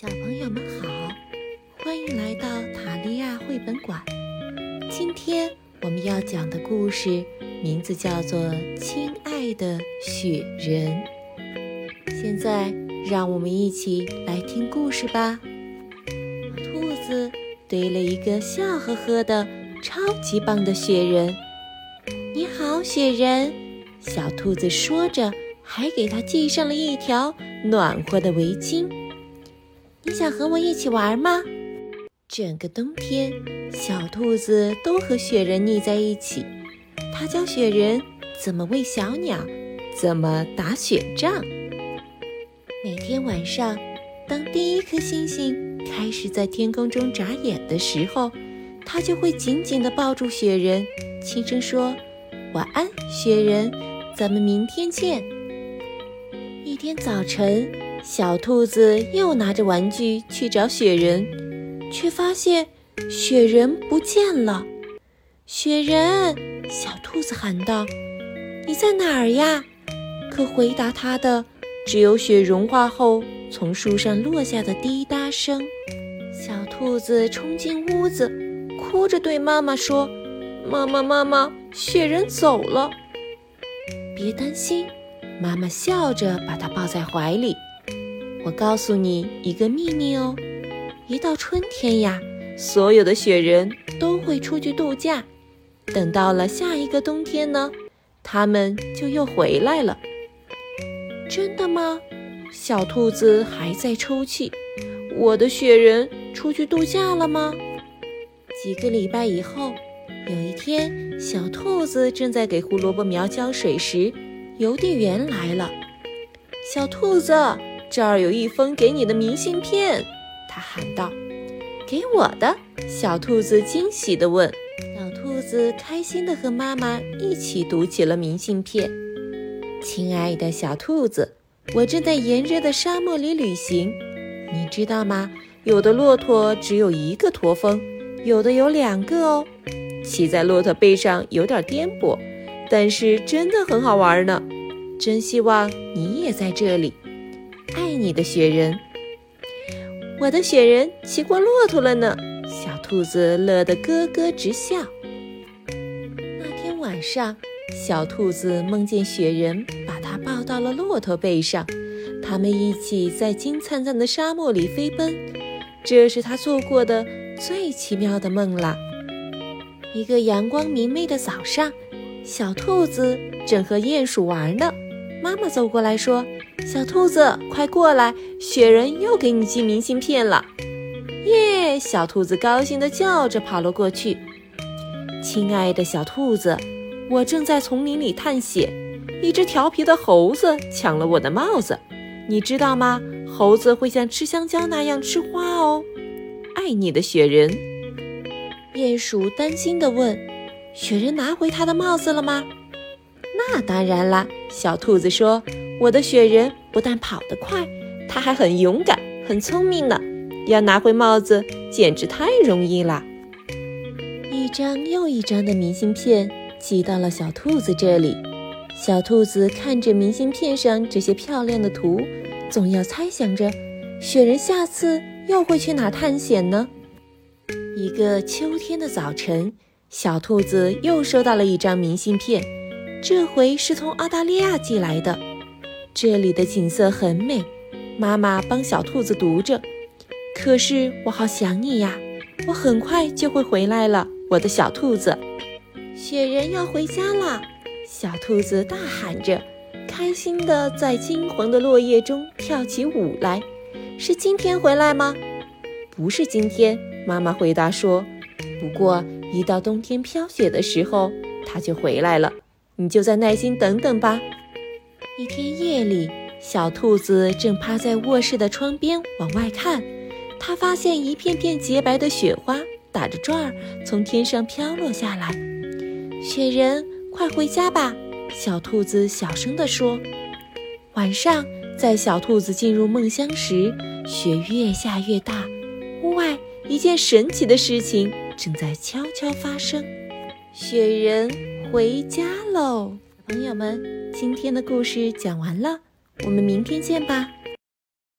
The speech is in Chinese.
小朋友们好，欢迎来到塔利亚绘本馆。今天我们要讲的故事名字叫做《亲爱的雪人》。现在让我们一起来听故事吧。兔子堆了一个笑呵呵的、超级棒的雪人。你好，雪人！小兔子说着，还给他系上了一条暖和的围巾。你想和我一起玩吗？整个冬天，小兔子都和雪人腻在一起。它教雪人怎么喂小鸟，怎么打雪仗。每天晚上，当第一颗星星开始在天空中眨眼的时候，它就会紧紧地抱住雪人，轻声说：“晚安，雪人，咱们明天见。”一天早晨。小兔子又拿着玩具去找雪人，却发现雪人不见了。雪人，小兔子喊道：“你在哪儿呀？”可回答它的只有雪融化后从树上落下的滴答声。小兔子冲进屋子，哭着对妈妈说：“妈妈，妈妈，雪人走了。”别担心，妈妈笑着把它抱在怀里。我告诉你一个秘密哦，一到春天呀，所有的雪人都会出去度假。等到了下一个冬天呢，他们就又回来了。真的吗？小兔子还在抽泣。我的雪人出去度假了吗？几个礼拜以后，有一天，小兔子正在给胡萝卜苗浇水时，邮递员来了。小兔子。这儿有一封给你的明信片，他喊道：“给我的。”小兔子惊喜地问。小兔子开心地和妈妈一起读起了明信片。亲爱的小兔子，我正在炎热的沙漠里旅行，你知道吗？有的骆驼只有一个驼峰，有的有两个哦。骑在骆驼背上有点颠簸，但是真的很好玩呢。真希望你也在这里。爱你的雪人，我的雪人骑过骆驼了呢。小兔子乐得咯咯直笑。那天晚上，小兔子梦见雪人把它抱到了骆驼背上，他们一起在金灿灿的沙漠里飞奔。这是他做过的最奇妙的梦了。一个阳光明媚的早上，小兔子正和鼹鼠玩呢。妈妈走过来说。小兔子，快过来！雪人又给你寄明信片了，耶！小兔子高兴地叫着跑了过去。亲爱的小兔子，我正在丛林里探险，一只调皮的猴子抢了我的帽子，你知道吗？猴子会像吃香蕉那样吃花哦。爱你的雪人。鼹鼠担心地问：“雪人拿回他的帽子了吗？”那当然啦，小兔子说。我的雪人不但跑得快，他还很勇敢、很聪明呢。要拿回帽子简直太容易了。一张又一张的明信片寄到了小兔子这里。小兔子看着明信片上这些漂亮的图，总要猜想着雪人下次又会去哪探险呢？一个秋天的早晨，小兔子又收到了一张明信片，这回是从澳大利亚寄来的。这里的景色很美，妈妈帮小兔子读着。可是我好想你呀，我很快就会回来了，我的小兔子。雪人要回家了，小兔子大喊着，开心地在金黄的落叶中跳起舞来。是今天回来吗？不是今天，妈妈回答说。不过一到冬天飘雪的时候，它就回来了。你就再耐心等等吧。一天夜里，小兔子正趴在卧室的窗边往外看，它发现一片片洁白的雪花打着转儿从天上飘落下来。雪人，快回家吧！小兔子小声地说。晚上，在小兔子进入梦乡时，雪越下越大，屋外一件神奇的事情正在悄悄发生。雪人回家喽，朋友们。今天的故事讲完了，我们明天见吧。